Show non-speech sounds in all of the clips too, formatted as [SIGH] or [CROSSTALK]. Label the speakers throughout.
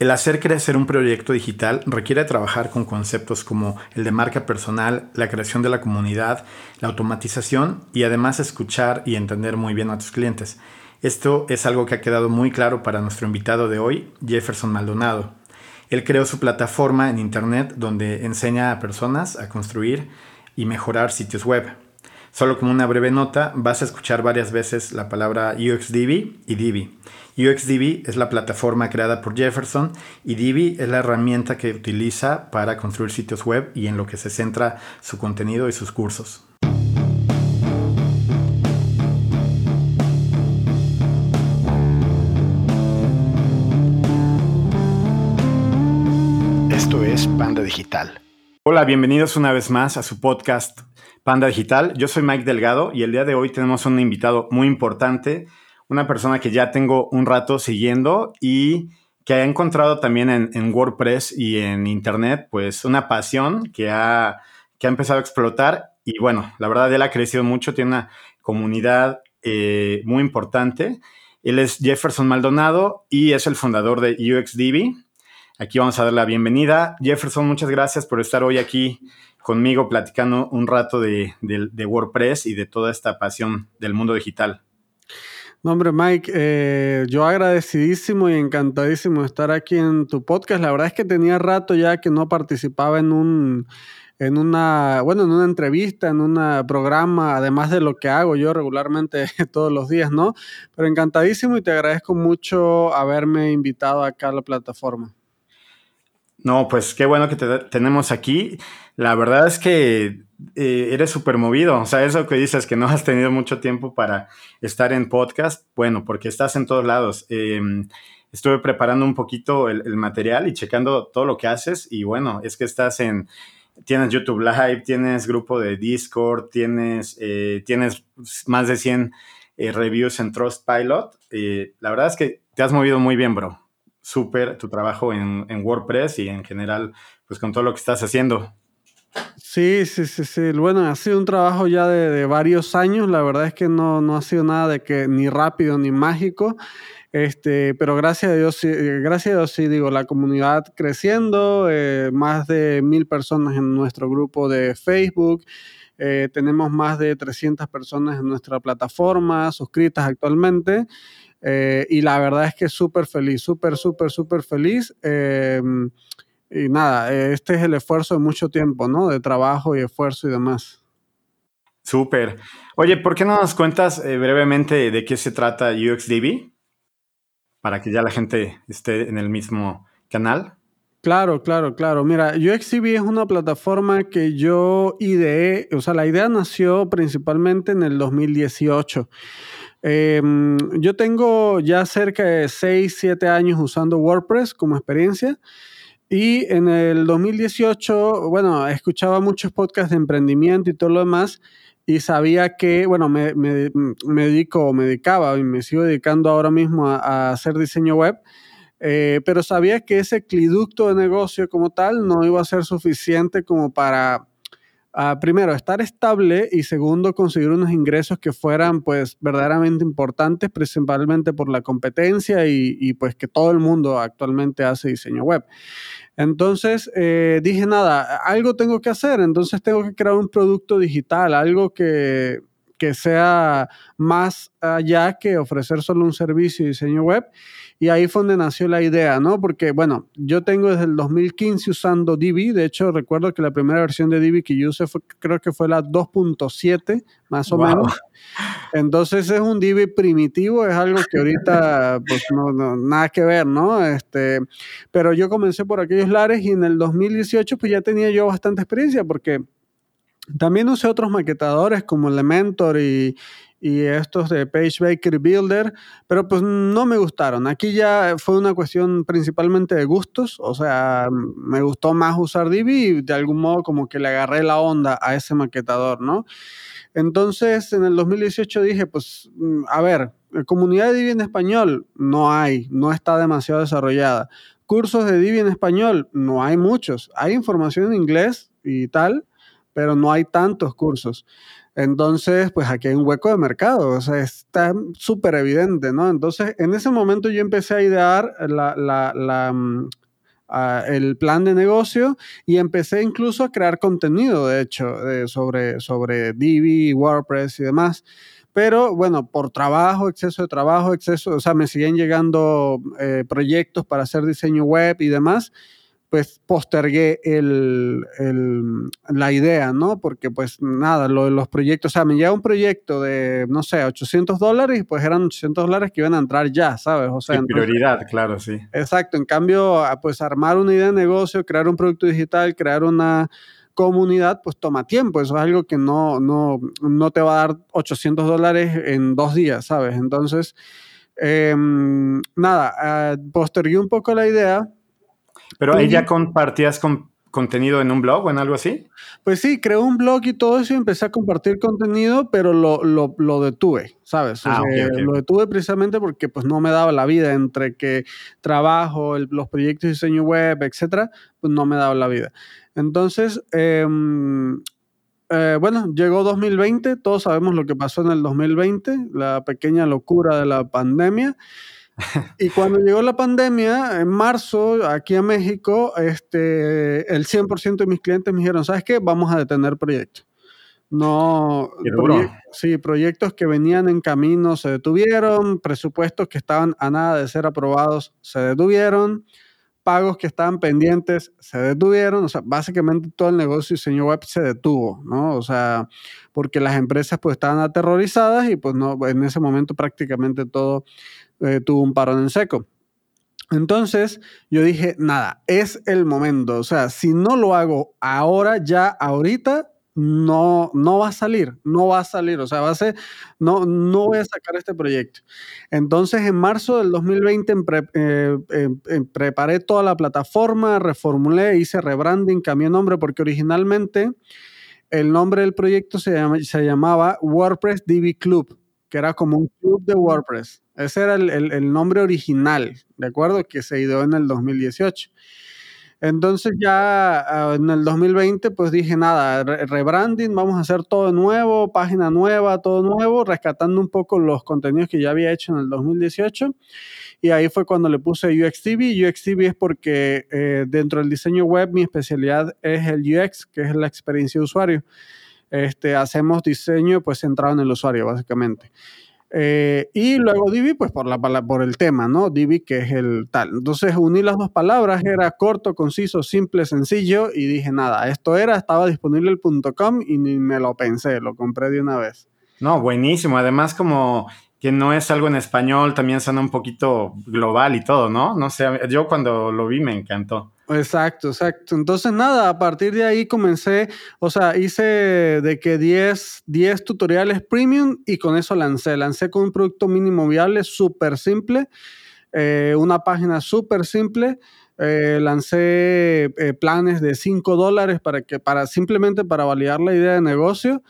Speaker 1: El hacer crecer un proyecto digital requiere trabajar con conceptos como el de marca personal, la creación de la comunidad, la automatización y además escuchar y entender muy bien a tus clientes. Esto es algo que ha quedado muy claro para nuestro invitado de hoy, Jefferson Maldonado. Él creó su plataforma en Internet donde enseña a personas a construir y mejorar sitios web. Solo como una breve nota, vas a escuchar varias veces la palabra UXDB y Divi. UXDB es la plataforma creada por Jefferson y Divi es la herramienta que utiliza para construir sitios web y en lo que se centra su contenido y sus cursos. Esto es Panda Digital. Hola, bienvenidos una vez más a su podcast Panda Digital. Yo soy Mike Delgado y el día de hoy tenemos un invitado muy importante una persona que ya tengo un rato siguiendo y que ha encontrado también en, WordPress y en Internet, pues una pasión que ha, que ha empezado a explotar. Y bueno, la verdad, él ha crecido mucho, tiene una comunidad eh, muy importante. Él es Jefferson Maldonado y es el fundador de UXDB. Aquí vamos a dar la bienvenida. Jefferson, muchas gracias por estar hoy aquí conmigo platicando un rato de, de WordPress y de toda esta pasión del mundo digital.
Speaker 2: No, hombre, Mike, eh, yo agradecidísimo y encantadísimo de estar aquí en tu podcast. La verdad es que tenía rato ya que no participaba en un, en una, bueno, en una entrevista, en un programa, además de lo que hago yo regularmente [LAUGHS] todos los días, ¿no? Pero encantadísimo y te agradezco mucho haberme invitado acá a la plataforma.
Speaker 1: No, pues qué bueno que te tenemos aquí. La verdad es que eh, eres súper movido. O sea, eso que dices que no has tenido mucho tiempo para estar en podcast, bueno, porque estás en todos lados. Em, estuve preparando un poquito el, material y checando todo lo que haces y bueno, es que estás en, tienes YouTube Live, tienes grupo de Discord, tienes, eh, tienes más de 100 eh, reviews en Trustpilot. la verdad es que te has movido muy bien, bro. Súper tu trabajo en, en WordPress y en general, pues con todo lo que estás haciendo.
Speaker 2: Sí, sí, sí, sí. Bueno, ha sido un trabajo ya de, varios años. La verdad es que no, no, ha sido nada de que ni rápido ni mágico. Este, pero gracias a Dios, eh, gracias a Dios, sí, digo, la comunidad creciendo, eh, más de mil personas en nuestro grupo de Facebook, eh, tenemos más de 300 personas en nuestra plataforma suscritas actualmente. Y la verdad es que súper feliz, súper, súper, súper feliz. Em, y nada, este es el esfuerzo de mucho tiempo, ¿no? De trabajo y esfuerzo y demás.
Speaker 1: Súper. Oye, ¿por qué no nos cuentas eh, brevemente de qué se trata UXDB? Para que ya la gente esté en el mismo canal.
Speaker 2: Claro, claro, claro. Mira, UXDB es una plataforma que yo ideé, o sea, la idea nació principalmente en el 2018. Em, yo tengo ya cerca de 6, 7 años usando WordPress como experiencia. Y en el 2018, bueno, escuchaba muchos podcasts de emprendimiento y todo lo demás y sabía que, bueno, me, me, me dedico, me dedicaba y me sigo dedicando ahora mismo a, hacer diseño web, eh, pero sabía que ese cliducto de negocio como tal no iba a ser suficiente como para, ah, primero, estar estable y segundo, conseguir unos ingresos que fueran pues verdaderamente importantes, principalmente por la competencia y, pues que todo el mundo actualmente hace diseño web. Entonces eh, dije, nada, algo tengo que hacer, entonces tengo que crear un producto digital, algo que, que sea más allá que ofrecer solo un servicio de diseño web. Y ahí fue donde nació la idea, ¿no? Porque, bueno, yo tengo desde el 2015 usando Divi. De hecho, recuerdo que la primera versión de Divi que yo usé fue, creo que fue la 2.7, más o menos. Entonces es un Divi primitivo, es algo que ahorita, [LAUGHS] pues, no, nada que ver, ¿no? Este, pero yo comencé por aquellos lares y en el 2018, pues ya tenía yo bastante experiencia porque también usé otros maquetadores como Elementor y, y estos de PageBaker Builder, pero pues no me gustaron. Aquí ya fue una cuestión principalmente de gustos, o sea, me gustó más usar Divi y de algún modo como que le agarré la onda a ese maquetador, ¿no? Entonces, en el 2018 dije, pues, mm, a ver, comunidad de Divi en español no hay, no está demasiado desarrollada. Cursos de Divi en español no hay muchos. Hay información en inglés y tal, pero no hay tantos cursos. Entonces, pues aquí hay un hueco de mercado, o sea, está súper evidente, ¿no? Entonces, en ese momento yo empecé a idear la, mm, el plan de negocio y empecé incluso a crear contenido, de hecho, sobre, sobre Divi, WordPress y demás. Pero bueno, por trabajo, exceso de trabajo, exceso, o sea, me siguen llegando eh, proyectos para hacer diseño web y demás pues postergué el, la idea, ¿no? Porque pues nada, lo de los proyectos, o sea, me llega un proyecto de, no sé, 800 dólares y pues eran 800 dólares que iban a entrar ya, ¿sabes?
Speaker 1: O sea, prioridad, claro, sí.
Speaker 2: Exacto, en cambio, pues armar una idea de negocio, crear un producto digital, crear una comunidad, pues toma tiempo, eso es algo que no, no, no te va a dar 800 dólares en dos días, ¿sabes? Entonces, em, nada, uh, postergué un poco la idea
Speaker 1: pero ahí ya compartías con contenido en un blog o en algo así?
Speaker 2: Pues sí, creé un blog y todo eso y empecé a compartir contenido, pero lo, lo, lo detuve, ¿sabes? Ah, lo detuve precisamente porque pues no me daba la vida entre que trabajo, los proyectos de diseño web, etcétera, pues no me daba la vida. Entonces, em, eh, bueno, llegó 2020, todos sabemos lo que pasó en el 2020, la pequeña locura de la pandemia. Y cuando llegó la pandemia, en marzo, aquí a México, este, el 100% de mis clientes me dijeron, ¿sabes qué? Vamos a detener proyectos. No, sí, proyectos que venían en camino se detuvieron, presupuestos que estaban a nada de ser aprobados se detuvieron, pagos que estaban pendientes se detuvieron, o sea, básicamente todo el negocio de diseño web se detuvo, ¿no? O sea, porque las empresas pues estaban aterrorizadas y pues no, en ese momento prácticamente todo eh, tuvo un parón en seco. Entonces yo dije, nada, es el momento. O sea, si no lo hago ahora, ya ahorita, no, no va a salir, no va a salir. O sea, va a ser, no, no voy a sacar este proyecto. Entonces en marzo del 2020 eh, preparé toda la plataforma, reformulé, hice rebranding, cambié nombre porque originalmente el nombre del proyecto se, se llamaba WordPress DB Club que era como un club de WordPress. Ese era el, nombre original, ¿de acuerdo? Que se ideó en el 2018. Entonces ya ah, en el 2020 pues dije nada, rebranding, vamos a hacer todo nuevo, página nueva, todo nuevo, rescatando un poco los contenidos que ya había hecho en el 2018. Y ahí fue cuando le puse UXTV. UXTV es porque eh, dentro del diseño web mi especialidad es el UX, que es la experiencia de usuario este, hacemos diseño pues centrado en el usuario, básicamente. Eh, y luego Divi, pues por, la, por el tema, ¿no? Divi, que es el tal. Entonces uní las dos palabras, era corto, conciso, simple, sencillo, y dije, nada, esto era, estaba disponible el .com y ni me lo pensé, lo compré de una vez.
Speaker 1: No, buenísimo. Además, como que no es algo en español, también suena un poquito global y todo, ¿no? No sé, yo cuando lo vi me encantó.
Speaker 2: Exacto, exacto. Entonces, nada, a partir de ahí comencé, o sea, hice de que 10, 10 tutoriales premium y con eso lancé. Lancé con un producto mínimo viable súper simple, eh, una página súper simple. Eh, lancé eh, planes de 5 dólares para que, para, simplemente para validar la idea de negocio.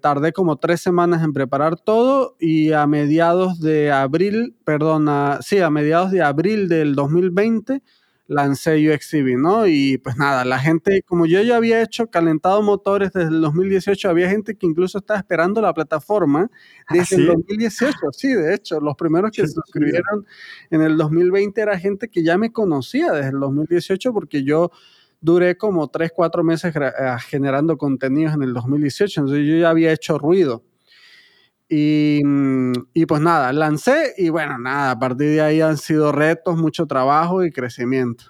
Speaker 2: tardé como tres semanas en preparar todo y a mediados de abril, perdón, sí, a mediados de abril del 2020 lancé UXCV, ¿no? Y pues nada, la gente, como yo ya había hecho calentado motores desde el 2018, había gente que incluso estaba esperando la plataforma ah, desde el 2018, sí, de hecho, los primeros que se suscribieron en el 2020 era gente que ya me conocía desde el 2018 porque yo duré como 3, 4 meses eh, generando contenidos en el 2018, entonces yo ya había hecho ruido. Y, y, pues nada, lancé y bueno, nada, a partir de ahí han sido retos, mucho trabajo y crecimiento.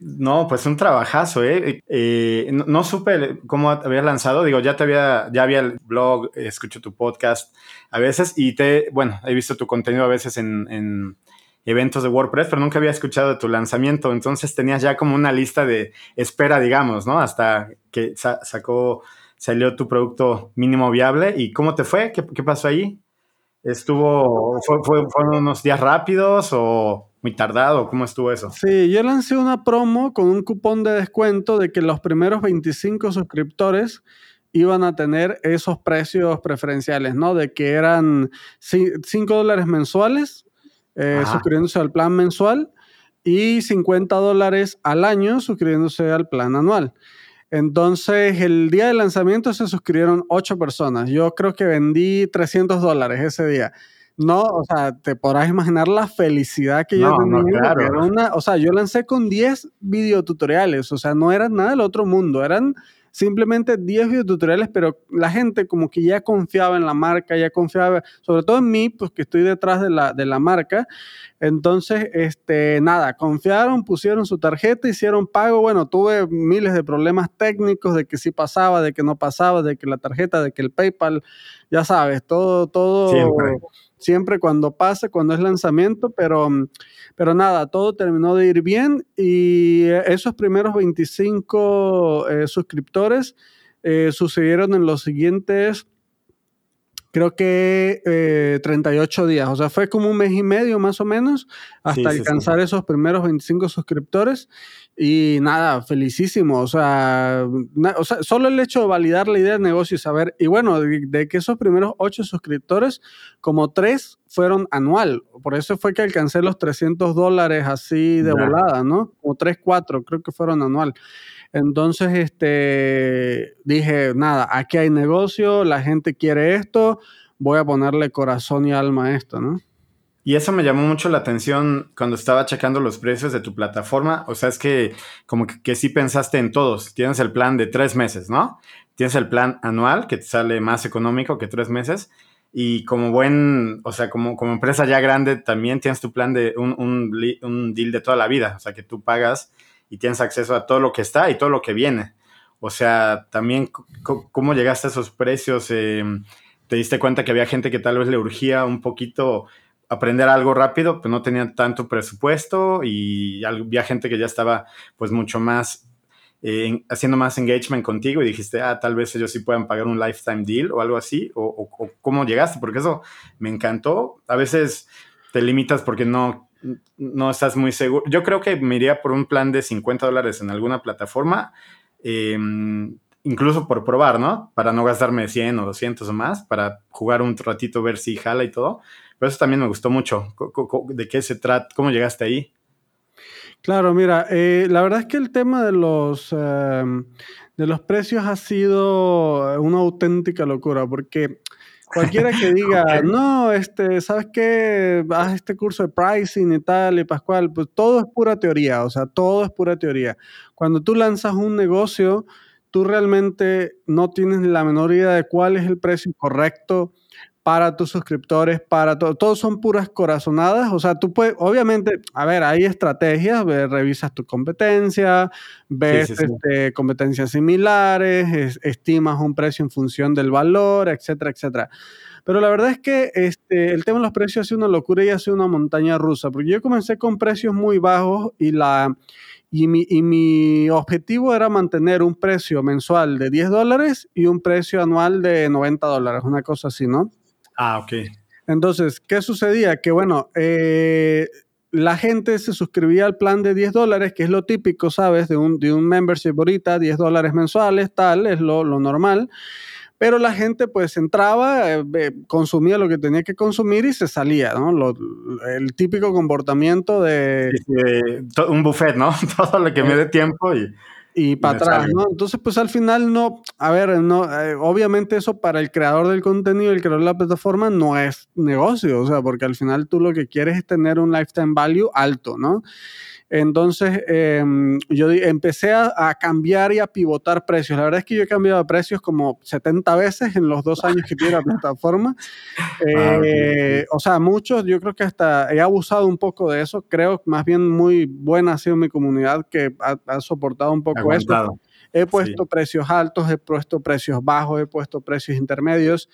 Speaker 1: No, pues un trabajazo, ¿eh? eh no, supe cómo habías lanzado, digo, ya te había, ya había el blog, escucho tu podcast a veces y te, bueno, he visto tu contenido a veces en, en eventos de WordPress, pero nunca había escuchado de tu lanzamiento, entonces tenías ya como una lista de espera, digamos, ¿no? Hasta que sacó salió tu producto mínimo viable. ¿Y cómo te fue? ¿Qué, pasó ahí? ¿Estuvo, fue, fueron unos días rápidos o muy tardado? ¿Cómo estuvo eso?
Speaker 2: Sí, yo lancé una promo con un cupón de descuento de que los primeros 25 suscriptores iban a tener esos precios preferenciales, ¿no? De que eran 5 dólares mensuales, eh, suscribiéndose al plan mensual, y 50 dólares al año suscribiéndose al plan anual. Entonces, el día del lanzamiento se suscribieron ocho personas. Yo creo que vendí 300 dólares ese día. No, o sea, te podrás imaginar la felicidad que yo tenía. o sea, yo lancé con 10 videotutoriales, o sea, no era nada del otro mundo, eran simplemente 10 videotutoriales, pero la gente como que ya confiaba en la marca, ya confiaba, sobre todo en mí, pues que estoy detrás de la, de la marca. Entonces, este, nada, confiaron, pusieron su tarjeta, hicieron pago. Bueno, tuve miles de problemas técnicos de que sí pasaba, de que no pasaba, de que la tarjeta, de que el PayPal, ya sabes, todo, todo cuando pase, cuando es lanzamiento, pero, pero nada, todo terminó de ir bien y esos primeros 25 eh, suscriptores eh, sucedieron en los siguientes creo que 38 eh, días, o sea, fue como un mes y medio más o menos hasta alcanzar esos primeros 25 suscriptores y nada, felicísimo, o sea, o sea, solo el hecho de validar la idea de negocio y saber, y bueno, de, que esos primeros 8 suscriptores, como 3 fueron anual, por eso fue que alcancé los 300 dólares así de volada, ¿no? Como 3, 4, creo que fueron anual. Entonces, este, dije, nada, aquí hay negocio, la gente quiere esto, voy a ponerle corazón y alma a esto, ¿no?
Speaker 1: Y eso me llamó mucho la atención cuando estaba checando los precios de tu plataforma. O sea, es que como que, que, sí pensaste en todos. Tienes el plan de tres meses, ¿no? Tienes el plan anual que te sale más económico que tres meses. Y como buen, o sea, como, como empresa ya grande, también tienes tu plan de un, un, un deal de toda la vida. O sea, que tú pagas y tienes acceso a todo lo que está y todo lo que viene. O sea, también cómo llegaste a esos precios. Em, te diste cuenta que había gente que tal vez le urgía un poquito aprender algo rápido, pues no tenía tanto presupuesto y había gente que ya estaba pues mucho más eh, haciendo más engagement contigo y dijiste, ah, tal vez ellos sí puedan pagar un lifetime deal o algo así, o, o cómo llegaste, porque eso me encantó. A veces te limitas porque no no estás muy seguro. Yo creo que me iría por un plan de 50 dólares en alguna plataforma, em, incluso por probar, ¿no? Para no gastarme 100 o 200 o más, para jugar un ratito, ver si jala y todo. Pero eso también me gustó mucho. ¿De qué se trata? ¿Cómo llegaste ahí?
Speaker 2: Claro, mira, eh, la verdad es que el tema de los, em, de los precios ha sido una auténtica locura, porque Cualquiera que [LAUGHS] diga, no, este, ¿sabes qué? Haz este curso de pricing y tal, y Pascual, pues todo es pura teoría, o sea, todo es pura teoría. Cuando tú lanzas un negocio, tú realmente no tienes la menor idea de cuál es el precio correcto para tus suscriptores, para todo. Todos son puras corazonadas. O sea, tú puedes, obviamente, a ver, hay estrategias, revisas tu competencia, ves este, competencias similares, estimas un precio en función del valor, etcétera, etcétera. Pero la verdad es que este, el tema de los precios ha sido una locura y ha sido una montaña rusa, porque yo comencé con precios muy bajos y la... Y mi, y mi, objetivo era mantener un precio mensual de 10 dólares y un precio anual de 90 dólares, una cosa así, ¿no?
Speaker 1: Ah, ok.
Speaker 2: Entonces, ¿qué sucedía? Que bueno, eh, la gente se suscribía al plan de 10 dólares, que es lo típico, ¿sabes? De un, de un membership ahorita, 10 dólares mensuales, tal, es lo, normal. Pero la gente pues entraba, eh, consumía lo que tenía que consumir y se salía, ¿no? el típico comportamiento de...
Speaker 1: un buffet, ¿no? [LAUGHS] Todo lo que me dé tiempo y
Speaker 2: y para atrás, ¿no? Entonces, pues al final no, a ver, no, eh, obviamente eso para el creador del contenido, el creador de la plataforma, no es negocio, o sea, porque al final tú lo que quieres es tener un lifetime value alto, ¿no? Entonces, em, yo empecé a, cambiar y a pivotar precios. La verdad es que yo he cambiado de precios como 70 veces en los dos [LAUGHS] años que tiene la plataforma. Ah, eh, o sea, muchos, yo creo que hasta he abusado un poco de eso. Creo más bien muy buena ha sido mi comunidad que ha, soportado un poco eso. He puesto precios altos, he puesto precios bajos, he puesto precios intermedios.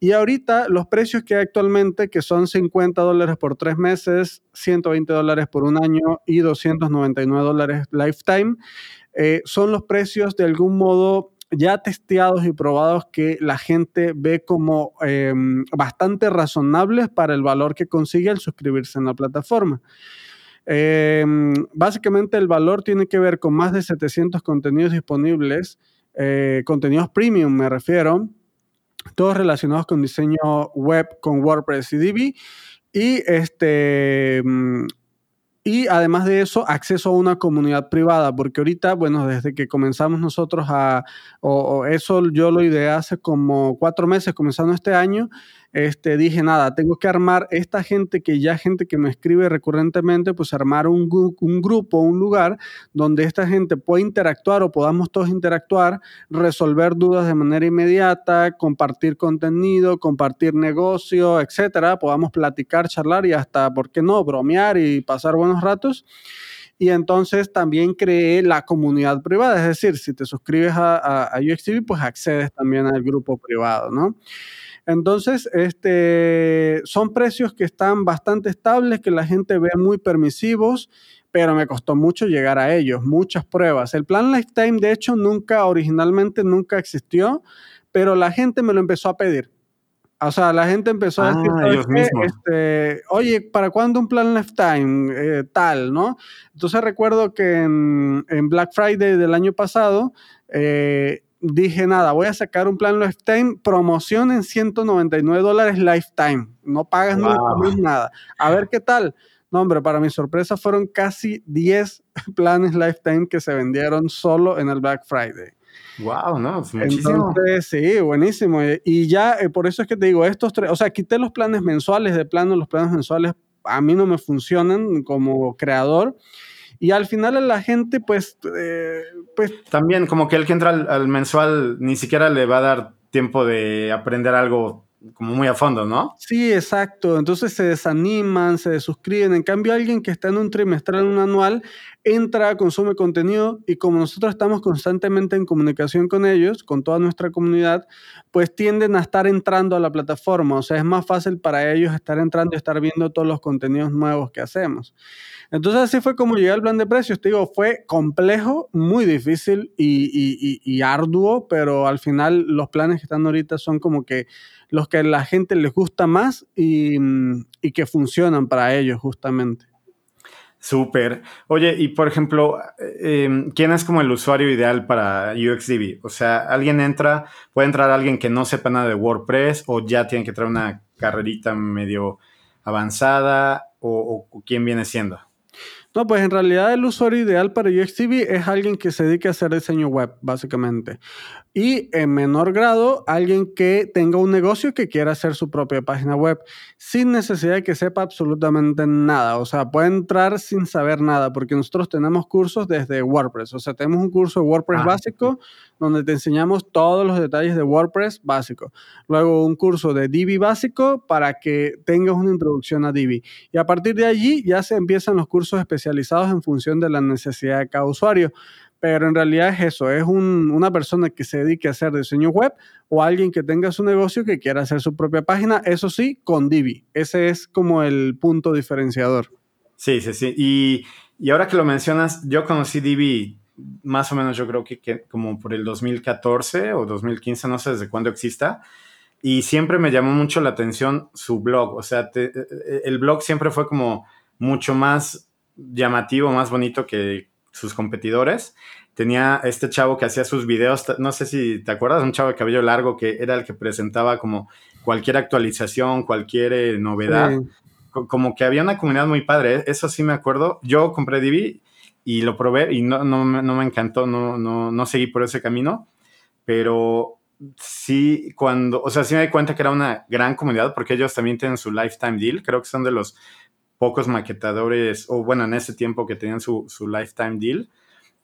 Speaker 2: Y ahorita los precios que hay actualmente, que son 50 dólares por tres meses, 120 dólares por un año y 299 dólares lifetime, eh, son los precios de algún modo ya testeados y probados que la gente ve como em, bastante razonables para el valor que consigue al suscribirse en la plataforma. Em, básicamente el valor tiene que ver con más de 700 contenidos disponibles, eh, contenidos premium me refiero, todos relacionados con diseño web con WordPress y Divi. Y este, mm, y además de eso, acceso a una comunidad privada, porque ahorita, bueno, desde que comenzamos nosotros a, o, eso yo lo ideé hace como cuatro meses, comenzando este año, este, dije, nada, tengo que armar esta gente que ya gente que me escribe recurrentemente, pues armar un, grupo, un lugar donde esta gente pueda interactuar o podamos todos interactuar, resolver dudas de manera inmediata, compartir contenido, compartir negocio, etcétera, podamos platicar, charlar y hasta, ¿por qué no?, bromear y pasar buenos ratos. Y entonces también creé la comunidad privada, es decir, si te suscribes a, a, pues accedes también al grupo privado, ¿no? Entonces, este, son precios que están bastante estables, que la gente ve muy permisivos, pero me costó mucho llegar a ellos, muchas pruebas. El plan Lifetime, de hecho, nunca, originalmente nunca existió, pero la gente me lo empezó a pedir. O sea, la gente empezó a decir, ah, este, oye, ¿para cuándo un plan lifetime? Eh, tal, ¿no? Entonces recuerdo que en, Black Friday del año pasado, eh, dije, nada, voy a sacar un plan Lifetime, promoción en 199 dólares Lifetime, no pagas nada. A ver qué tal. No, hombre, para mi sorpresa fueron casi 10 [LAUGHS] planes Lifetime que se vendieron solo en el Black Friday.
Speaker 1: Wow, no, es muchísimo.
Speaker 2: Entonces, sí, buenísimo. Y ya, eh, por eso es que te digo, estos tres, o sea, quité los planes mensuales de plano, los planes mensuales a mí no me funcionan como creador. Y al final la gente, pues, eh, pues...
Speaker 1: También como que el que entra al, mensual ni siquiera le va a dar tiempo de aprender algo como muy a fondo, ¿no?
Speaker 2: Sí, exacto. Entonces se desaniman, se desuscriben. En cambio, alguien que está en un trimestral, un anual, entra, consume contenido y como nosotros estamos constantemente en comunicación con ellos, con toda nuestra comunidad, pues tienden a estar entrando a la plataforma. O sea, es más fácil para ellos estar entrando y estar viendo todos los contenidos nuevos que hacemos. Entonces así fue como llegué al plan de precios. Te digo, fue complejo, muy difícil y, arduo, pero al final los planes que están ahorita son como que los que a la gente les gusta más y, que funcionan para ellos justamente.
Speaker 1: Súper. Oye, y por ejemplo, em, ¿quién es como el usuario ideal para UXDB? O sea, alguien entra, puede entrar alguien que no sepa nada de WordPress o ya tiene que traer una carrerita medio avanzada o quién viene siendo.
Speaker 2: No, pues en realidad el usuario ideal para UXTV es alguien que se dedique a hacer diseño web, básicamente. Y en menor grado, alguien que tenga un negocio que quiera hacer su propia página web, sin necesidad de que sepa absolutamente nada. O sea, puede entrar sin saber nada, porque nosotros tenemos cursos desde WordPress. O sea, tenemos un curso de WordPress ah, básico donde te enseñamos todos los detalles de WordPress básico. Luego un curso de Divi básico para que tengas una introducción a Divi. Y a partir de allí ya se empiezan los cursos especializados en función de la necesidad de cada usuario. Pero en realidad es eso, es una persona que se dedique a hacer diseño web o alguien que tenga su negocio que quiera hacer su propia página, eso sí, con Divi. Ese es como el punto diferenciador.
Speaker 1: Sí, sí, sí. Y, y ahora que lo mencionas, yo conocí Divi más o menos yo creo que, como por el 2014 o 2015, no sé desde cuándo exista. Y siempre me llamó mucho la atención su blog. O sea, e, e, el blog siempre fue como mucho más llamativo, más bonito que sus competidores. Tenía este chavo que hacía sus videos, no sé si te acuerdas, un chavo de cabello largo que era el que presentaba como cualquier actualización, cualquier eh, novedad. Como que había una comunidad muy padre, ¿eh? eso sí me acuerdo. Yo compré Divi y lo probé y no, no, no me encantó, no, no, no seguí por ese camino, pero sí, cuando, o sea, sí me di cuenta que era una gran comunidad porque ellos también tienen su lifetime deal, creo que son de los pocos maquetadores, o bueno, en ese tiempo que tenían su, su lifetime deal.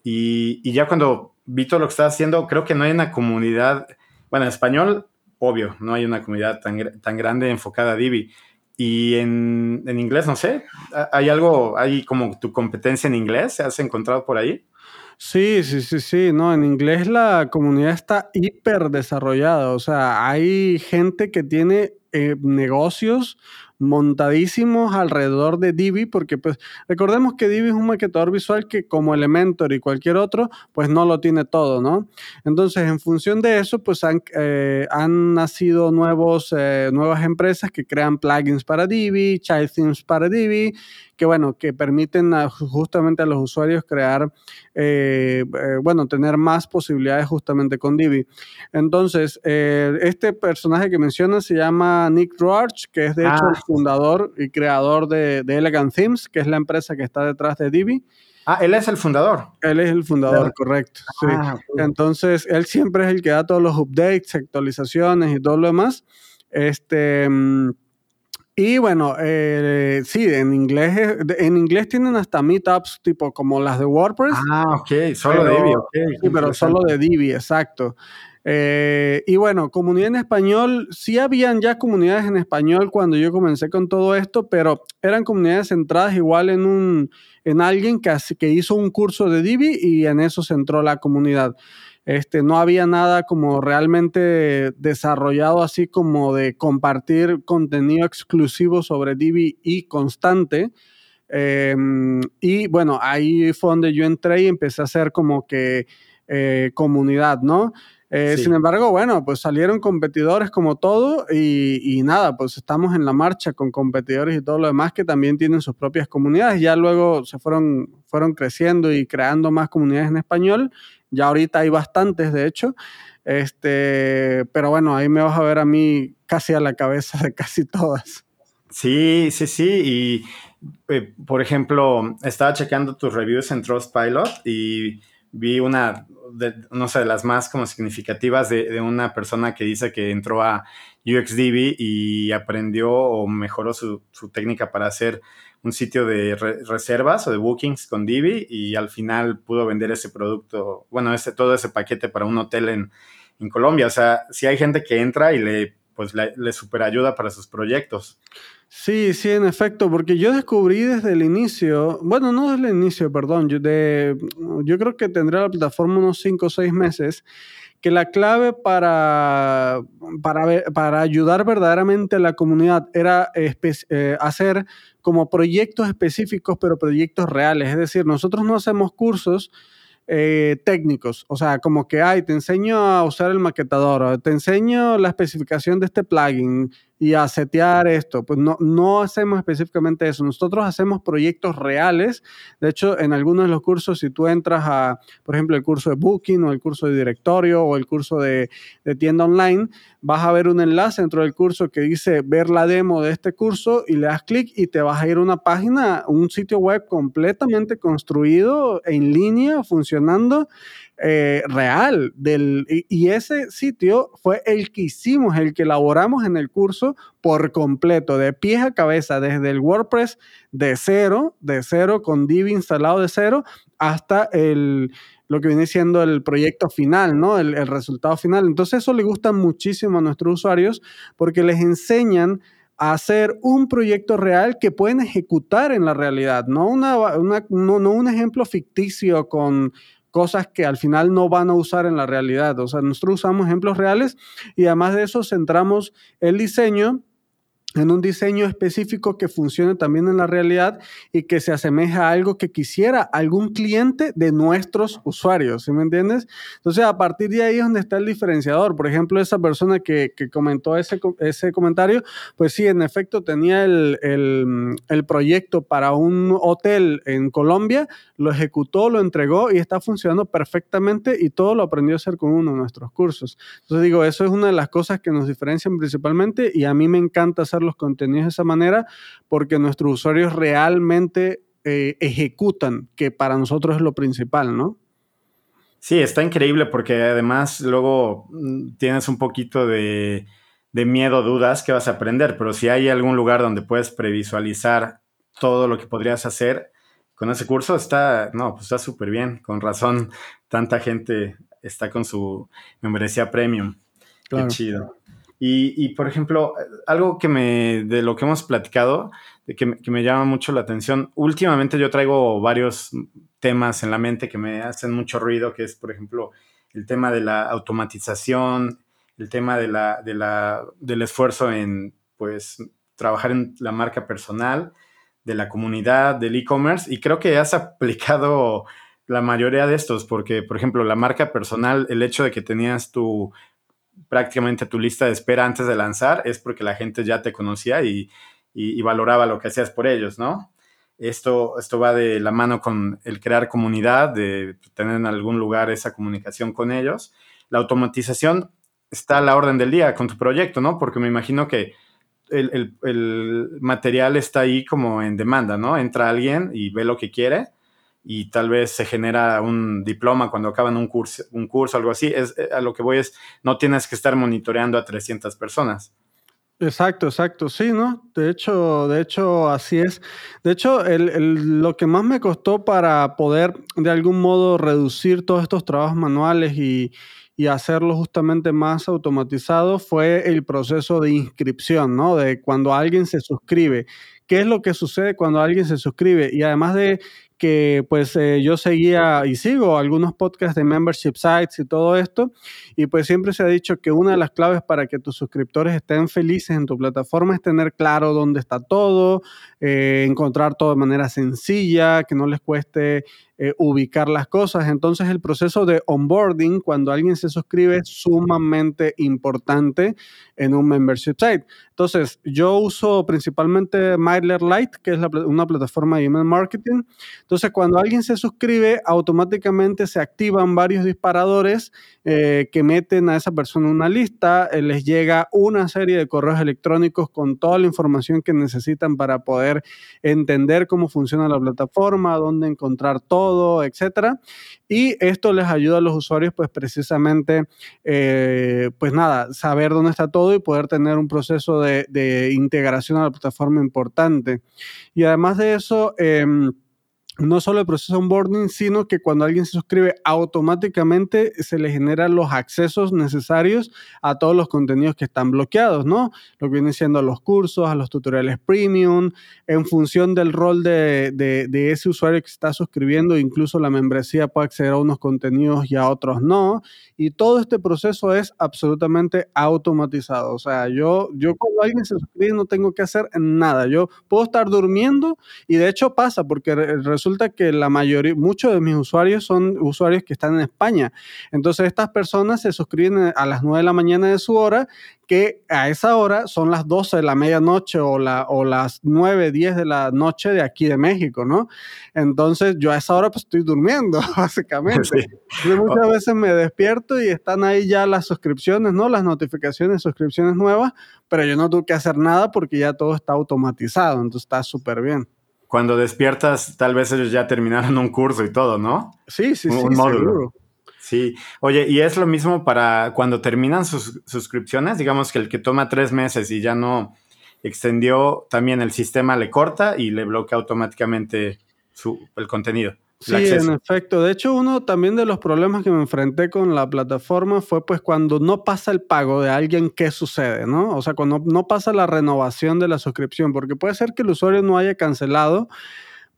Speaker 1: Y, y, ya cuando vi todo lo que estaba haciendo, creo que no hay una comunidad, bueno, en español, obvio, no hay una comunidad tan, tan grande enfocada a Divi, y en, en, inglés, no sé, ¿hay algo, hay como tu competencia en inglés? ¿Se has encontrado por ahí?
Speaker 2: Sí, sí, sí, sí, no, en inglés la comunidad está hiper desarrollada, o sea, hay gente que tiene eh, negocios montadísimos alrededor de Divi, porque pues recordemos que Divi es un maquetador visual que como Elementor y cualquier otro, pues no lo tiene todo, ¿no? Entonces, en función de eso, pues han, eh, han nacido nuevos, eh, nuevas empresas que crean plugins para Divi, child themes para Divi, que bueno, que permiten justamente a los usuarios crear, eh, bueno, tener más posibilidades justamente con Divi. Entonces, este personaje que mencionas se llama llama Nick Roach, que es de hecho el ah. fundador y creador de, Elegant Themes, que es la empresa que está detrás de Divi.
Speaker 1: Ah, él es el fundador.
Speaker 2: Él es el fundador, correcto. Ah, Entonces, él siempre es el que da todos los updates, actualizaciones y todo lo demás. Este. Mm, y bueno, eh, sí, en inglés, en inglés tienen hasta meetups tipo como las de WordPress.
Speaker 1: Ah, ok, solo de Divi, ok.
Speaker 2: Sí, pero solo de Divi, exacto. Eh, y bueno, comunidad en español, sí habían ya comunidades en español cuando yo comencé con todo esto, pero eran comunidades centradas igual en un, en alguien que, hizo un curso de Divi y en eso se entró la comunidad. Este, no había nada como realmente desarrollado así como de compartir contenido exclusivo sobre Divi y constante. Em, y bueno, ahí fue donde yo entré y empecé a hacer como que eh, comunidad, ¿no? Eh, sin embargo, bueno, pues salieron competidores como todo y, nada, pues estamos en la marcha con competidores y todo lo demás que también tienen sus propias comunidades. Ya luego se fueron, fueron creciendo y creando más comunidades en español ya ahorita hay bastantes, de hecho. Este, pero bueno, ahí me vas a ver a mí casi a la cabeza de casi todas.
Speaker 1: Sí, sí, sí. Y eh, por ejemplo, estaba checando tus reviews en Trustpilot y vi una, de, no sé, las más como significativas de, una persona que dice que entró a UXDB y aprendió o mejoró su, técnica para hacer un sitio de reservas o de bookings con Divi y al final pudo vender ese producto, bueno, ese, todo ese paquete para un hotel en, Colombia. O sea, si hay gente que entra y le, pues, le, super ayuda para sus proyectos.
Speaker 2: Sí, sí, en efecto, porque yo descubrí desde el inicio, bueno, no desde el inicio, perdón, yo, de, yo creo que tendré la plataforma unos 5 o 6 meses que la clave para, para, para ayudar verdaderamente a la comunidad era eh, hacer como proyectos específicos, pero proyectos reales. Es decir, nosotros no hacemos cursos eh, técnicos, o sea, como que, ay, te enseño a usar el maquetador, te enseño la especificación de este plugin, y a setear esto. Pues no, no hacemos específicamente eso. Nosotros hacemos proyectos reales. De hecho, en algunos de los cursos, si tú entras a, por ejemplo, el curso de Booking o el curso de directorio o el curso de, de tienda online, vas a ver un enlace dentro del curso que dice ver la demo de este curso y le das clic y te vas a ir a una página, un sitio web completamente construido en línea, funcionando eh, real. Del, y, ese sitio fue el que hicimos, el que elaboramos en el curso por completo, de pies a cabeza, desde el WordPress de cero, de cero, con Divi instalado de cero, hasta el, lo que viene siendo el proyecto final, ¿no? El, el resultado final. Entonces eso le gusta muchísimo a nuestros usuarios porque les enseñan a hacer un proyecto real que pueden ejecutar en la realidad, no, una, no, no un ejemplo ficticio con cosas que al final no van a usar en la realidad. O sea, nosotros usamos ejemplos reales y además de eso centramos el diseño en un diseño específico que funcione también en la realidad y que se asemeja a algo que quisiera algún cliente de nuestros usuarios, ¿sí me entiendes? Entonces, a partir de ahí es donde está el diferenciador. Por ejemplo, esa persona que, comentó ese, ese comentario, pues sí, en efecto tenía el, el, proyecto para un hotel en Colombia, lo ejecutó, lo entregó y está funcionando perfectamente y todo lo aprendió a hacer con uno de nuestros cursos. Entonces, digo, eso es una de las cosas que nos diferencian principalmente y a mí me encanta hacerlo los contenidos de esa manera porque nuestros usuarios realmente eh, ejecutan, que para nosotros es lo principal, ¿no?
Speaker 1: Sí, está increíble porque además luego mm, tienes un poquito de, de miedo, dudas que vas a aprender, pero si hay algún lugar donde puedes previsualizar todo lo que podrías hacer con ese curso, está, no, pues está súper bien. Con razón, tanta gente está con su membresía premium. Qué chido. Y, por ejemplo, algo que me, de lo que hemos platicado, de que, me, llama mucho la atención, últimamente yo traigo varios temas en la mente que me hacen mucho ruido, que es, por ejemplo, el tema de la automatización, el tema de la, de la, del esfuerzo en, pues, trabajar en la marca personal, de la comunidad, del e-commerce, y creo que has aplicado la mayoría de estos, porque, por ejemplo, la marca personal, el hecho de que tenías tu prácticamente tu lista de espera antes de lanzar es porque la gente ya te conocía y, valoraba lo que hacías por ellos, ¿no? Esto, esto va de la mano con el crear comunidad, de tener en algún lugar esa comunicación con ellos. La automatización está a la orden del día con tu proyecto, ¿no? Porque me imagino que el, material está ahí como en demanda, ¿no? Entra alguien y ve lo que quiere y tal vez se genera un diploma cuando acaban un curso, un curso algo así. Es, a lo que voy es, no tienes que estar monitoreando a 300 personas.
Speaker 2: Exacto, exacto, sí, ¿no? De hecho, de hecho, así es. De hecho, lo que más me costó para poder de algún modo reducir todos estos trabajos manuales y, y hacerlo justamente más automatizado fue el proceso de inscripción, ¿no? De cuando alguien se suscribe. ¿Qué es lo que sucede cuando alguien se suscribe? Y además de que pues eh, yo seguía y sigo algunos podcasts de membership sites y todo esto, y pues siempre se ha dicho que una de las claves para que tus suscriptores estén felices en tu plataforma es tener claro dónde está todo, eh, encontrar todo de manera sencilla, que no les cueste eh, ubicar las cosas. Entonces el proceso de onboarding, cuando alguien se suscribe, es sumamente importante en un membership site. Entonces yo uso principalmente MailerLite, que es una plataforma de email marketing. Entonces cuando alguien se suscribe, automáticamente se activan varios disparadores eh, que meten a esa persona una lista, eh, les llega una serie de correos electrónicos con toda la información que necesitan para poder entender cómo funciona la plataforma, dónde encontrar todo etcétera. Y esto les ayuda a los usuarios, pues precisamente, eh, pues nada, saber dónde está todo y poder tener un proceso de, de integración a la plataforma importante. Y además de eso, em, no solo el proceso onboarding, sino que cuando alguien se suscribe, automáticamente se le generan los accesos necesarios a todos los contenidos que están bloqueados, ¿no? Lo que viene siendo los cursos, a los tutoriales premium, en función del rol de, de, ese usuario que está suscribiendo, incluso la membresía puede acceder a unos contenidos y a otros no. Y todo este proceso es absolutamente automatizado. O sea, yo, yo cuando alguien se suscribe no tengo que hacer nada. Yo puedo estar durmiendo y de hecho pasa porque resulta resulta que la mayoría, muchos de mis usuarios son usuarios que están en España. Entonces estas personas se suscriben a las 9 de la mañana de su hora, que a esa hora son las 12 de la medianoche o, la, o las 9, 10 de la noche de aquí de México, ¿no? Entonces yo a esa hora pues estoy durmiendo, [LAUGHS] básicamente. muchas veces me despierto y están ahí ya las suscripciones, ¿no? Las notificaciones, suscripciones nuevas, pero yo no tuve que hacer nada porque ya todo está automatizado, entonces está súper bien
Speaker 1: cuando despiertas, tal vez ellos ya terminaron un curso y todo, ¿no?
Speaker 2: Sí, sí, sí. Un módulo.
Speaker 1: Sí. Oye, y es lo mismo para cuando terminan sus suscripciones, digamos que el que toma tres meses y ya no extendió, también el sistema le corta y le bloquea automáticamente su, el contenido.
Speaker 2: Sí, en efecto. De hecho, uno también de los problemas que me enfrenté con la plataforma fue pues cuando no pasa el pago de alguien, ¿qué sucede? ¿no? O sea, cuando no pasa la renovación de la suscripción, porque puede ser que el usuario no haya cancelado,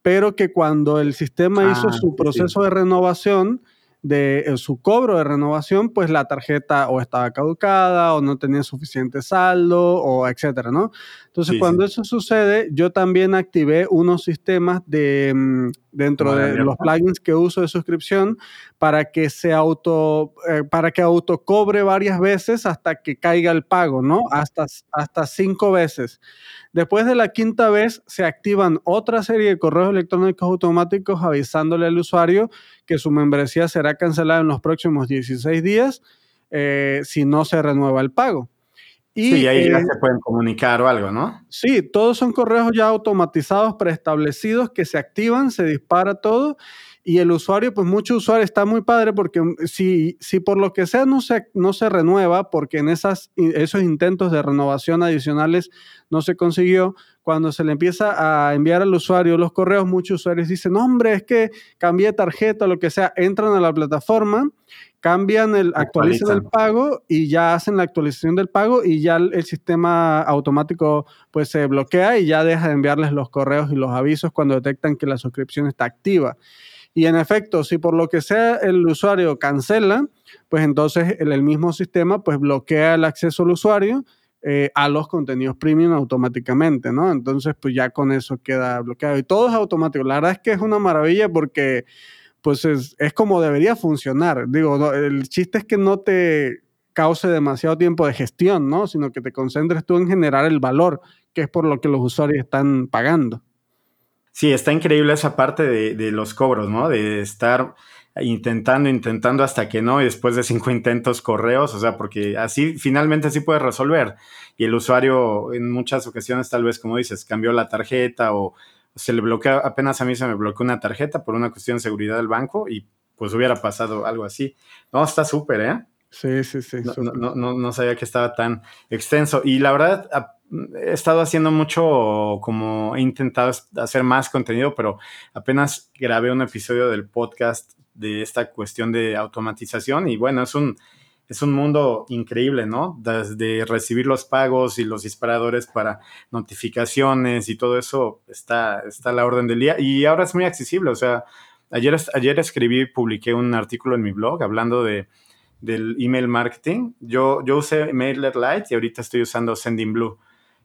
Speaker 2: pero que cuando el sistema hizo ah, su proceso de renovación, de eh, su cobro de renovación, pues la tarjeta o estaba caducada o no tenía suficiente saldo o etcétera, ¿no? Entonces, cuando eso sucede, yo también activé unos sistemas de mm, dentro de los plugins que uso de suscripción para que se auto eh, para que auto cobre varias veces hasta que caiga el pago, ¿no? Hasta hasta cinco veces. Después de la quinta vez se activan otra serie de correos electrónicos automáticos avisándole al usuario que su membresía será cancelada en los próximos 16 días eh, si no se renueva el pago.
Speaker 1: Y, sí, ahí ya eh, se pueden comunicar o algo, ¿no?
Speaker 2: Sí, todos son correos ya automatizados, preestablecidos, que se activan, se dispara todo y el usuario, pues mucho usuario está muy padre porque mm, si, si por lo que sea no se, no se renueva, porque en esas, esos intentos de renovación adicionales no se consiguió, cuando se le empieza a enviar al usuario los correos, muchos usuarios dicen, no, hombre, es que cambié tarjeta, lo que sea, entran a la plataforma, cambian el, actualizan el pago y ya hacen la actualización del pago y ya el, sistema automático pues se bloquea y ya deja de enviarles los correos y los avisos cuando detectan que la suscripción está activa. Y en efecto, si por lo que sea el usuario cancela, pues entonces el, mismo sistema pues bloquea el acceso al usuario eh, a los contenidos premium automáticamente, ¿no? Entonces, pues ya con eso queda bloqueado. Y todo es automático. La verdad es que es una maravilla porque, pues es, como debería funcionar. Digo, el chiste es que no te cause demasiado tiempo de gestión, ¿no? Sino que te concentres tú en generar el valor, que es por lo que los usuarios están pagando.
Speaker 1: Sí, está increíble esa parte de, de los cobros, ¿no? De estar intentando, intentando hasta que no, y después de cinco intentos correos, o sea, porque así finalmente sí puedes resolver. Y el usuario en muchas ocasiones tal vez, como dices, cambió la tarjeta o se le bloquea, apenas a mí se me bloqueó una tarjeta por una cuestión de seguridad del banco y pues hubiera pasado algo así. No, está súper, ¿eh?
Speaker 2: Sí, sí, sí.
Speaker 1: No, no, no, sabía que estaba tan extenso. Y la verdad, he estado haciendo mucho, como he intentado hacer más contenido, pero apenas grabé un episodio del podcast de esta cuestión de automatización y bueno, es un, es un mundo increíble, ¿no? Desde recibir los pagos y los disparadores para notificaciones y todo eso está, está a la orden del día y ahora es muy accesible, o sea, ayer, ayer escribí, publiqué un artículo en mi blog hablando de del email marketing. Yo, yo usé MailerLite y ahorita estoy usando Sendinblue.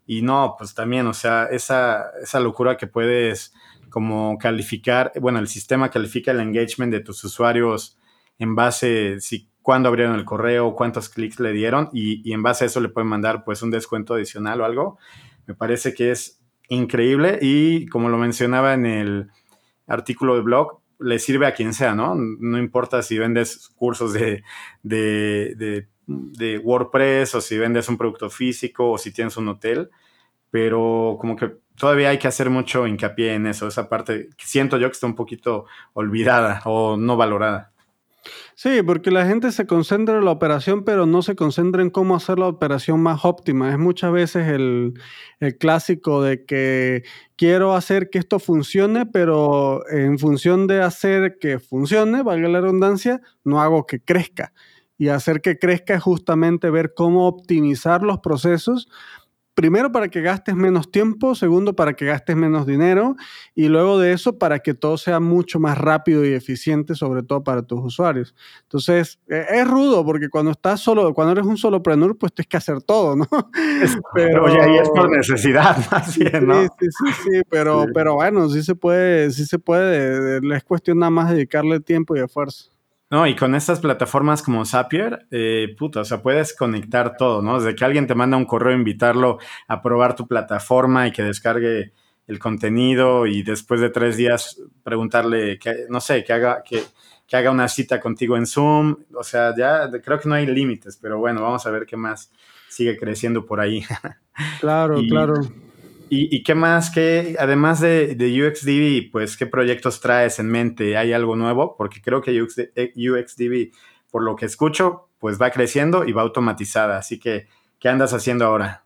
Speaker 1: Y no, pues también, o sea, esa, esa locura que puedes como calificar, bueno, el sistema califica el engagement de tus usuarios en base si cuándo abrieron el correo, cuántos clics le dieron y, y, en base a eso le pueden mandar pues un descuento adicional o algo. Me parece que es increíble y como lo mencionaba en el artículo de blog, le sirve a quien sea, ¿no? No importa si vendes cursos de, de, de, WordPress o si vendes un producto físico o si tienes un hotel, pero como que todavía hay que hacer mucho hincapié en eso, esa parte que siento yo que está un poquito olvidada o no valorada.
Speaker 2: Sí, porque la gente se concentra en la operación, pero no se concentra en cómo hacer la operación más óptima. Es muchas veces el, clásico de que quiero hacer que esto funcione, pero en función de hacer que funcione, valga la redundancia, no hago que crezca. Y hacer que crezca es justamente ver cómo optimizar los procesos primero para que gastes menos tiempo, segundo para que gastes menos dinero y luego de eso para que todo sea mucho más rápido y eficiente, sobre todo para tus usuarios. Entonces, e, es rudo porque cuando estás solo, cuando eres un solopreneur, pues tienes que hacer todo, ¿no? [LAUGHS]
Speaker 1: pero oye, ahí es por necesidad, [LAUGHS] más bien, ¿no?
Speaker 2: Sí, sí, sí, sí pero, pero bueno, sí se puede, sí se puede, es cuestión nada más dedicarle tiempo y esfuerzo.
Speaker 1: No, y con estas plataformas como Zapier, eh, puta, o sea, puedes conectar todo, ¿no? Desde que alguien te manda un correo, invitarlo a probar tu plataforma y que descargue el contenido y después de tres días preguntarle, que, no sé, que haga, que, que haga una cita contigo en Zoom. O sea, ya creo que no hay límites, pero bueno, vamos a ver qué más sigue creciendo por ahí. [LAUGHS]
Speaker 2: Claro, claro.
Speaker 1: ¿Y, qué más? ¿Qué, además de, de, UXDB, pues, qué proyectos traes en mente? ¿Hay algo nuevo? Porque creo que UXDB, eh, por lo que escucho, pues va creciendo y va automatizada. Así que, ¿qué andas haciendo ahora?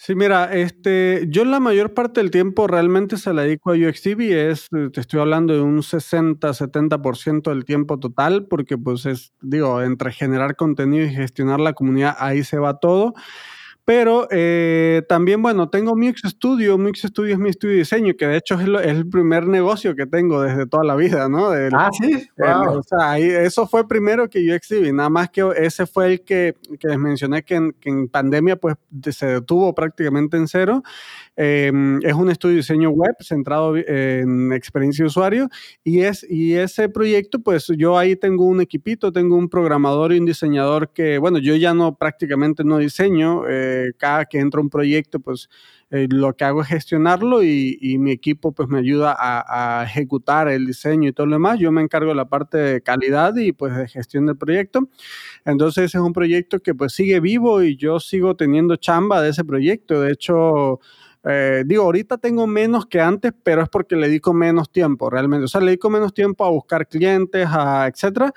Speaker 2: Sí, mira, este, yo la mayor parte del tiempo realmente se la dedico a UXDB, es, te estoy hablando de un 60-70% del tiempo total, porque pues es, digo, entre generar contenido y gestionar la comunidad, ahí se va todo. Pero eh, también, bueno, tengo Mix Studio. Mix Studio es mi estudio de diseño, que de hecho es, el primer negocio que tengo desde toda la vida, ¿no?
Speaker 1: ah, sí.
Speaker 2: o sea, ahí, eso fue primero que yo exhibí. Nada más que ese fue el que, que les mencioné que en, que en pandemia pues se detuvo prácticamente en cero. Em, es un estudio de diseño web centrado en experiencia de usuario y, es, y ese proyecto, pues yo ahí tengo un equipito, tengo un programador y un diseñador que, bueno, yo ya no prácticamente no diseño, eh, cada que entra un proyecto, pues eh, lo que hago es gestionarlo y, y mi equipo pues me ayuda a, a, ejecutar el diseño y todo lo demás. Yo me encargo de la parte de calidad y pues de gestión del proyecto. Entonces ese es un proyecto que pues sigue vivo y yo sigo teniendo chamba de ese proyecto. De hecho, eh, digo, ahorita tengo menos que antes, pero es porque le dedico menos tiempo realmente. O sea, le dedico menos tiempo a buscar clientes, a etcétera.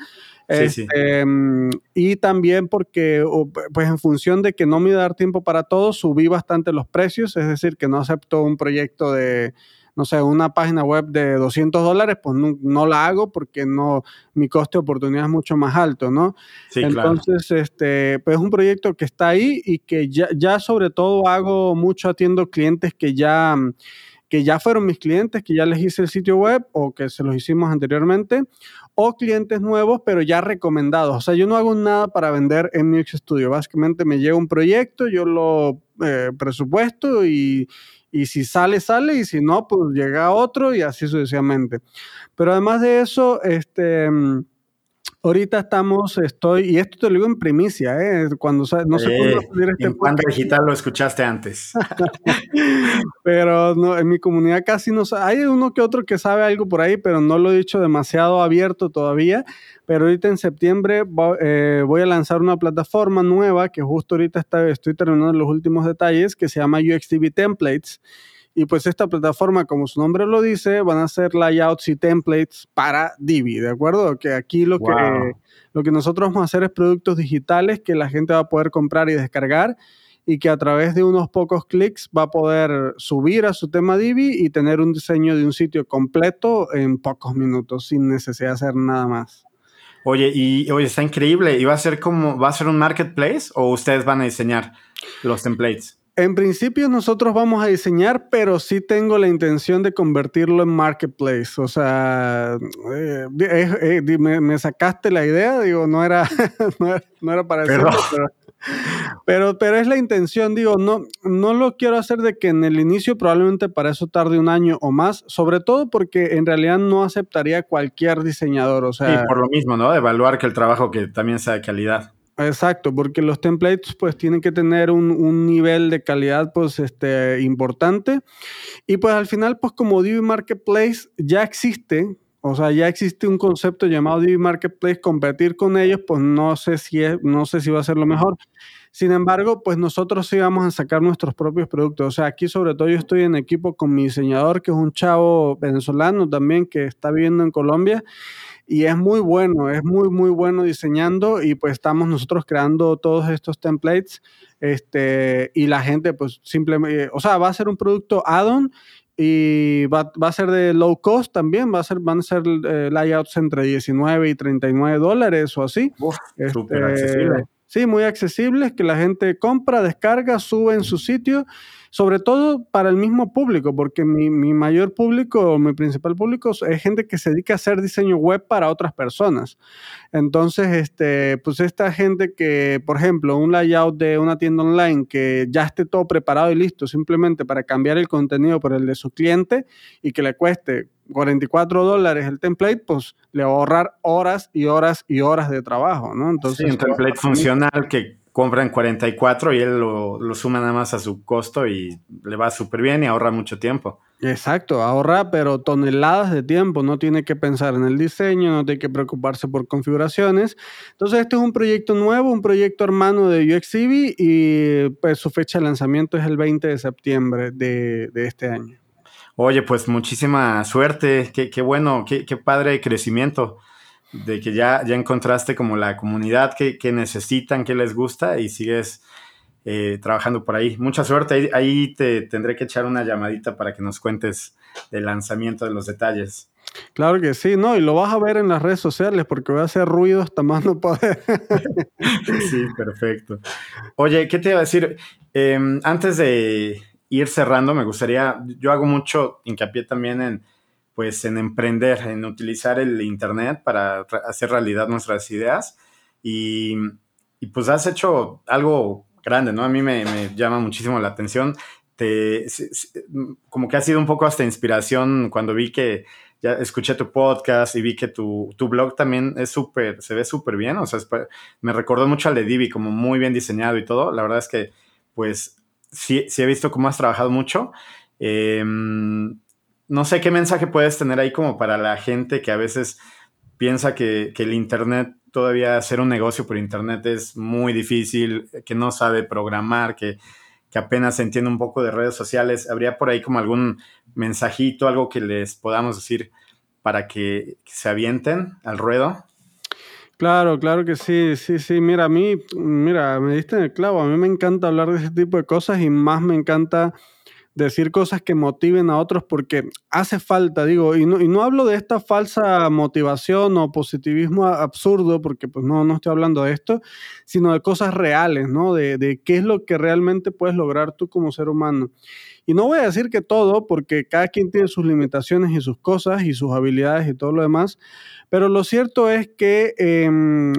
Speaker 2: Este, mm, y también porque, pues en función de que no me iba a dar tiempo para todo, subí bastante los precios, es decir, que no acepto un proyecto de no sé, una página web de 200 dólares, pues no, la hago porque no, mi coste de oportunidad es mucho más alto, ¿no?
Speaker 1: Sí,
Speaker 2: Entonces, este, pues es un proyecto que está ahí y que ya, ya sobre todo hago mucho, atiendo clientes que ya que ya fueron mis clientes, que ya les hice el sitio web o que se los hicimos anteriormente, o clientes nuevos, pero ya recomendados. O sea, yo no hago nada para vender en mi Studio. Básicamente me llega un proyecto, yo lo eh, presupuesto y, y si sale, sale, y si no, pues llega otro y así sucesivamente. Pero además de eso, este, Ahorita estamos, estoy, y esto te lo digo en primicia, ¿eh? cuando no sé
Speaker 1: cuándo este En Panda Digital lo escuchaste antes. [LAUGHS]
Speaker 2: pero no, en mi comunidad casi no Hay uno que otro que sabe algo por ahí, pero no lo he dicho demasiado abierto todavía. Pero ahorita en septiembre eh, voy a lanzar una plataforma nueva que justo ahorita está, estoy terminando los últimos detalles, que se llama UXDB Templates y pues esta plataforma, como su nombre lo dice, van a ser layouts y templates para Divi, ¿de acuerdo? Que aquí lo, que, lo que nosotros vamos a hacer es productos digitales que la gente va a poder comprar y descargar y que a través de unos pocos clics va a poder subir a su tema Divi y tener un diseño de un sitio completo en pocos minutos sin necesidad de hacer nada más.
Speaker 1: Oye, y oye, está increíble. ¿Y va a ser como, va a ser un marketplace o ustedes van a diseñar los templates?
Speaker 2: En principio nosotros vamos a diseñar, pero sí tengo la intención de convertirlo en marketplace. O sea, eh, eh, me, sacaste la idea, digo, no era, [LAUGHS] no era, para eso, pero, pero, es la intención, digo, no, no lo quiero hacer de que en el inicio probablemente para eso tarde un año o más, sobre todo porque en realidad no aceptaría cualquier diseñador, o sea...
Speaker 1: Sí, por lo mismo, ¿no? Evaluar que el trabajo que también sea de calidad.
Speaker 2: Exacto, porque los templates pues tienen que tener un, nivel de calidad pues este, importante y pues al final pues como Divi Marketplace ya existe, o sea, ya existe un concepto llamado Divi Marketplace, competir con ellos pues no sé si no sé si va a ser lo mejor. Sin embargo, pues nosotros sí vamos a sacar nuestros propios productos. O sea, aquí sobre todo yo estoy en equipo con mi diseñador, que es un chavo venezolano también que está viviendo en Colombia y es muy bueno, es muy, muy bueno diseñando y pues estamos nosotros creando todos estos templates este, y la gente pues simplemente, o sea, va a ser un producto add-on y va, a ser de low cost también, va a ser, van a ser eh, layouts entre 19 y 39 dólares o así.
Speaker 1: Súper accesible.
Speaker 2: Sí, muy accesibles, que la gente compra, descarga, sube en su sitio sobre todo para el mismo público, porque mi, mayor público, mi principal público es gente que se dedica a hacer diseño web para otras personas. Entonces, este, pues esta gente que, por ejemplo, un layout de una tienda online que ya esté todo preparado y listo, simplemente para cambiar el contenido por el de su cliente y que le cueste 44 dólares el template, pues le va a ahorrar horas y horas y horas de trabajo, ¿no?
Speaker 1: Entonces, sí, un template funcional que compran 44 y él lo, lo, suma nada más a su costo y le va súper bien y ahorra mucho tiempo.
Speaker 2: Exacto, ahorra pero toneladas de tiempo, no tiene que pensar en el diseño, no tiene que preocuparse por configuraciones. Entonces este es un proyecto nuevo, un proyecto hermano de UXIV y pues su fecha de lanzamiento es el 20 de septiembre de, de este año.
Speaker 1: Oye, pues muchísima suerte, qué, qué bueno, qué, qué padre crecimiento de que ya, ya encontraste como la comunidad que, necesitan, que les gusta y sigues eh, trabajando por ahí. Mucha suerte, ahí, te tendré que echar una llamadita para que nos cuentes del lanzamiento de los detalles.
Speaker 2: Claro que sí, no, y lo vas a ver en las redes sociales porque voy a hacer ruido hasta más no poder. [LAUGHS]
Speaker 1: sí, perfecto. Oye, ¿qué te iba a decir? Em, antes de ir cerrando, me gustaría, yo hago mucho hincapié también en pues en emprender, en utilizar el Internet para hacer realidad nuestras ideas. Y, pues has hecho algo grande, ¿no? A mí me, llama muchísimo la atención. Te, como que ha sido un poco hasta inspiración cuando vi que ya escuché tu podcast y vi que tu, blog también es súper, se ve súper bien. O sea, me recordó mucho al de Divi, como muy bien diseñado y todo. La verdad es que, pues, sí, sí he visto cómo has trabajado mucho. Eh, no sé qué mensaje puedes tener ahí como para la gente que a veces piensa que, el Internet, todavía hacer un negocio por Internet es muy difícil, que no sabe programar, que, apenas entiende un poco de redes sociales. ¿Habría por ahí como algún mensajito, algo que les podamos decir para que, se avienten al ruedo?
Speaker 2: Claro, claro que sí, sí, sí. Mira, a mí, mira, me diste en el clavo. A mí me encanta hablar de ese tipo de cosas y más me encanta decir cosas que motiven a otros porque hace falta, digo, y no, y no hablo de esta falsa motivación o positivismo absurdo, porque pues no, no estoy hablando de esto, sino de cosas reales, ¿no? De, de qué es lo que realmente puedes lograr tú como ser humano. Y no voy a decir que todo, porque cada quien tiene sus limitaciones y sus cosas y sus habilidades y todo lo demás, pero lo cierto es que... Em,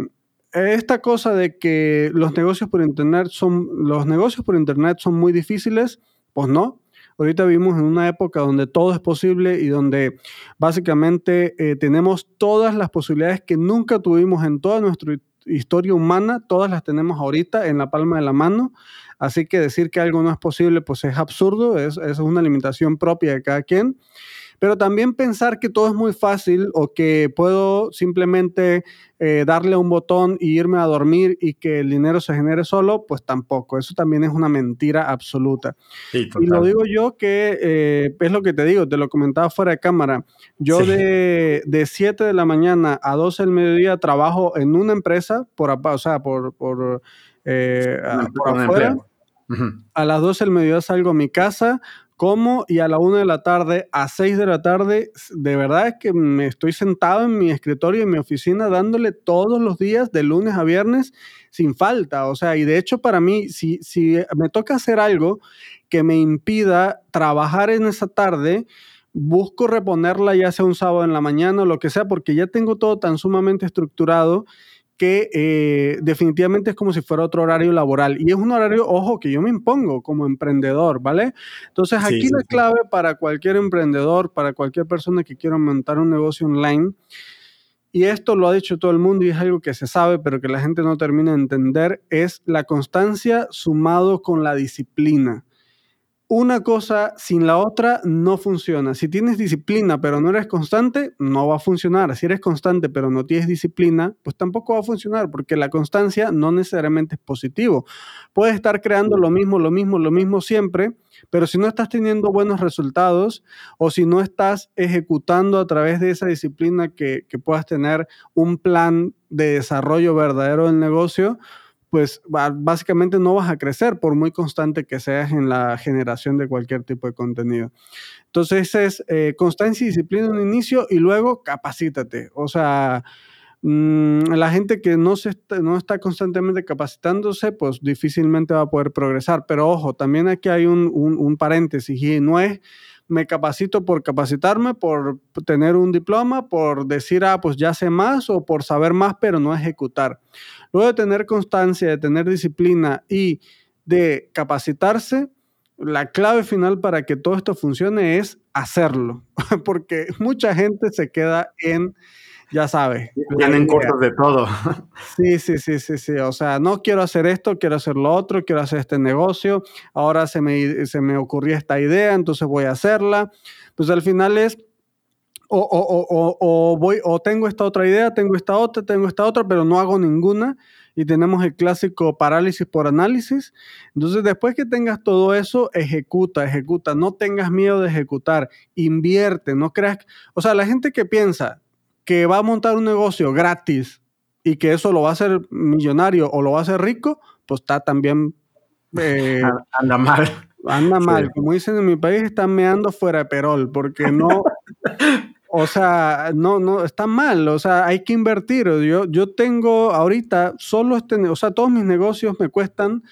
Speaker 2: esta cosa de que los negocios por internet son los negocios por internet son muy difíciles, pues no, Ahorita vivimos en una época donde todo es posible y donde básicamente eh, tenemos todas las posibilidades que nunca tuvimos en toda nuestra historia humana, todas las tenemos ahorita en la palma de la mano. Así que decir que algo no es posible, pues es absurdo, es, es una limitación propia de cada quien pero también pensar que todo es muy fácil o que puedo simplemente eh, darle un botón y irme a dormir y que el dinero se genere solo, pues tampoco. Eso también es una mentira absoluta. y lo digo yo que eh, es lo que te digo, te lo comentaba fuera de cámara. Yo de, de 7 de la mañana a 12 del mediodía trabajo en una empresa, por, o sea, por, por, eh, por afuera. A las 12 del mediodía salgo a mi casa, como y a la una de la tarde, a 6 de la tarde, de verdad es que me estoy sentado en mi escritorio, en mi oficina, dándole todos los días, de lunes a viernes, sin falta. O sea, y de hecho para mí, si, si me toca hacer algo que me impida trabajar en esa tarde, busco reponerla ya sea un sábado en la mañana o lo que sea, porque ya tengo todo tan sumamente estructurado que eh, definitivamente es como si fuera otro horario laboral. Y es un horario, ojo, que yo me impongo como emprendedor, ¿vale? Entonces aquí la clave para cualquier emprendedor, para cualquier persona que quiera montar un negocio online, y esto lo ha dicho todo el mundo y es algo que se sabe, pero que la gente no termina de entender, es la constancia sumado con la disciplina una cosa sin la otra no funciona. Si tienes disciplina pero no eres constante, no va a funcionar. Si eres constante pero no tienes disciplina, pues tampoco va a funcionar porque la constancia no necesariamente es positivo. Puedes estar creando lo mismo, lo mismo, lo mismo siempre, pero si no estás teniendo buenos resultados o si no estás ejecutando a través de esa disciplina que, que puedas tener un plan de desarrollo verdadero del negocio, pues básicamente no vas a crecer por muy constante que seas en la generación de cualquier tipo de contenido. Entonces es eh, constancia y disciplina en un inicio y luego capacítate. O sea, mm, la gente que no, se está, no está constantemente capacitándose, pues difícilmente va a poder progresar. Pero ojo, también aquí hay un, un, un paréntesis y no es me capacito por capacitarme, por tener un diploma, por decir, ah, pues ya sé más o por saber más, pero no ejecutar. Luego de tener constancia, de tener disciplina y de capacitarse, la clave final para que todo esto funcione es hacerlo, [LAUGHS] porque mucha gente se queda en ya sabes.
Speaker 1: Tienen cortos de todo.
Speaker 2: Sí, sí, sí, sí, sí. O sea, no quiero hacer esto, quiero hacer lo otro, quiero hacer este negocio. Ahora se me, se me ocurrió esta idea, entonces voy a hacerla. Pues al final es, o, o, o, o, voy, o tengo esta otra idea, tengo esta otra, tengo esta otra, pero no hago ninguna. Y tenemos el clásico parálisis por análisis. Entonces, después que tengas todo eso, ejecuta, ejecuta. No tengas miedo de ejecutar. Invierte, no creas. O sea, la gente que piensa, que va a montar un negocio gratis y que eso lo va a hacer millonario o lo va a hacer rico, pues está también...
Speaker 1: Eh, [LAUGHS] anda mal.
Speaker 2: Anda mal. Como dicen en mi país, están meando fuera de perol, porque no... [LAUGHS] o sea, no, no, está mal. O sea, hay que invertir. Yo, yo tengo ahorita solo este... O sea, todos mis negocios me cuestan,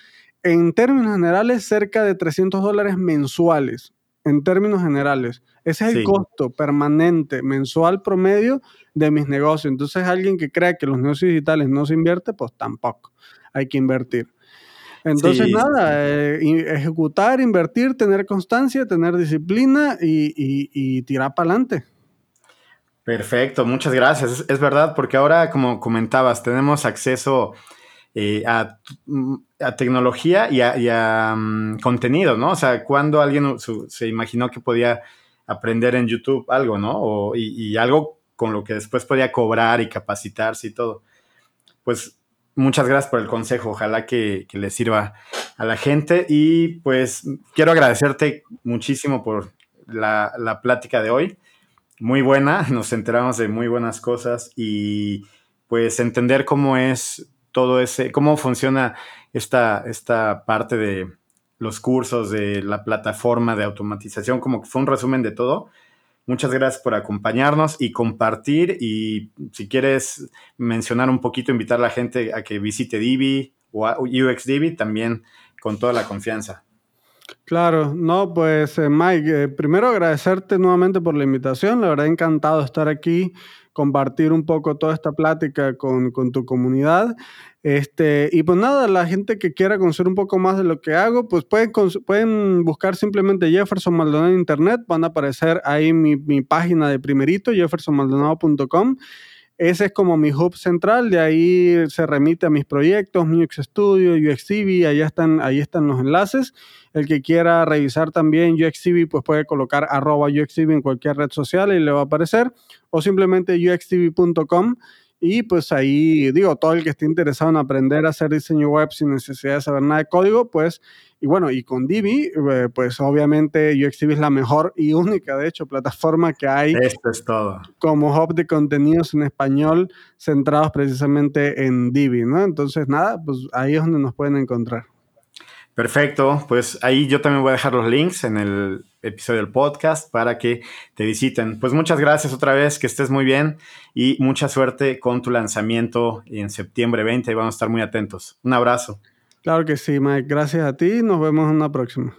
Speaker 2: en términos generales, cerca de 300 dólares mensuales en términos generales. Ese es el costo permanente, mensual promedio de mis negocios. Entonces, alguien que crea que los negocios digitales no se invierte, pues tampoco. Hay que invertir. Entonces, nada, eh, ejecutar, invertir, tener constancia, tener disciplina y, tirar para adelante.
Speaker 1: Perfecto, muchas gracias. Es, verdad, porque ahora, como comentabas, tenemos acceso eh, a, tecnología y a, mm, contenido, ¿no? O sea, cuando alguien se imaginó que podía aprender en YouTube algo, ¿no? y, algo con lo que después podía cobrar y capacitarse y todo. Pues muchas gracias por el consejo, ojalá que, le sirva a la gente y pues quiero agradecerte muchísimo por la, la, plática de hoy. Muy buena, [LAUGHS] nos enteramos de muy buenas cosas y pues entender cómo es todo ese, cómo funciona esta, esta parte de, los cursos, de la plataforma de automatización, como que fue un resumen de todo. Muchas gracias por acompañarnos y compartir y si quieres mencionar un poquito, invitar a la gente a que visite Divi o UXDivi también con toda la confianza.
Speaker 2: Claro, no, pues eh, Mike, eh, primero agradecerte nuevamente por la invitación, la verdad encantado estar aquí compartir un poco toda esta plática con, con tu comunidad. Este, y pues nada, la gente que quiera conocer un poco más de lo que hago, pues pueden, pueden buscar simplemente Jefferson Maldonado en internet, van a aparecer ahí mi, mi página de primerito, jeffersonmaldonado.com. Ese es como mi hub central, de ahí se remite a mis proyectos, mi UX Studio, UXCV, allá están, ahí están los enlaces. El que quiera revisar también UXCV, pues puede colocar arroba UXCV en cualquier red social y le va a aparecer, o simplemente uxtv.com y pues ahí, digo, todo el que esté interesado en aprender a hacer diseño web sin necesidad de saber nada de código, pues, y bueno, y con Divi, eh, pues obviamente UXDivi es la mejor y única, de hecho, plataforma que hay.
Speaker 1: Esto es todo.
Speaker 2: Como hub de contenidos en español centrados precisamente en Divi, ¿no? Entonces, nada, pues ahí es donde nos pueden encontrar.
Speaker 1: Perfecto, pues ahí yo también voy a dejar los links en el episodio del podcast para que te visiten. Pues muchas gracias otra vez, que estés muy bien y mucha suerte con tu lanzamiento en septiembre 20 y vamos a estar muy atentos. Un abrazo.
Speaker 2: Claro que sí, Mike. Gracias a ti. Nos vemos en una próxima.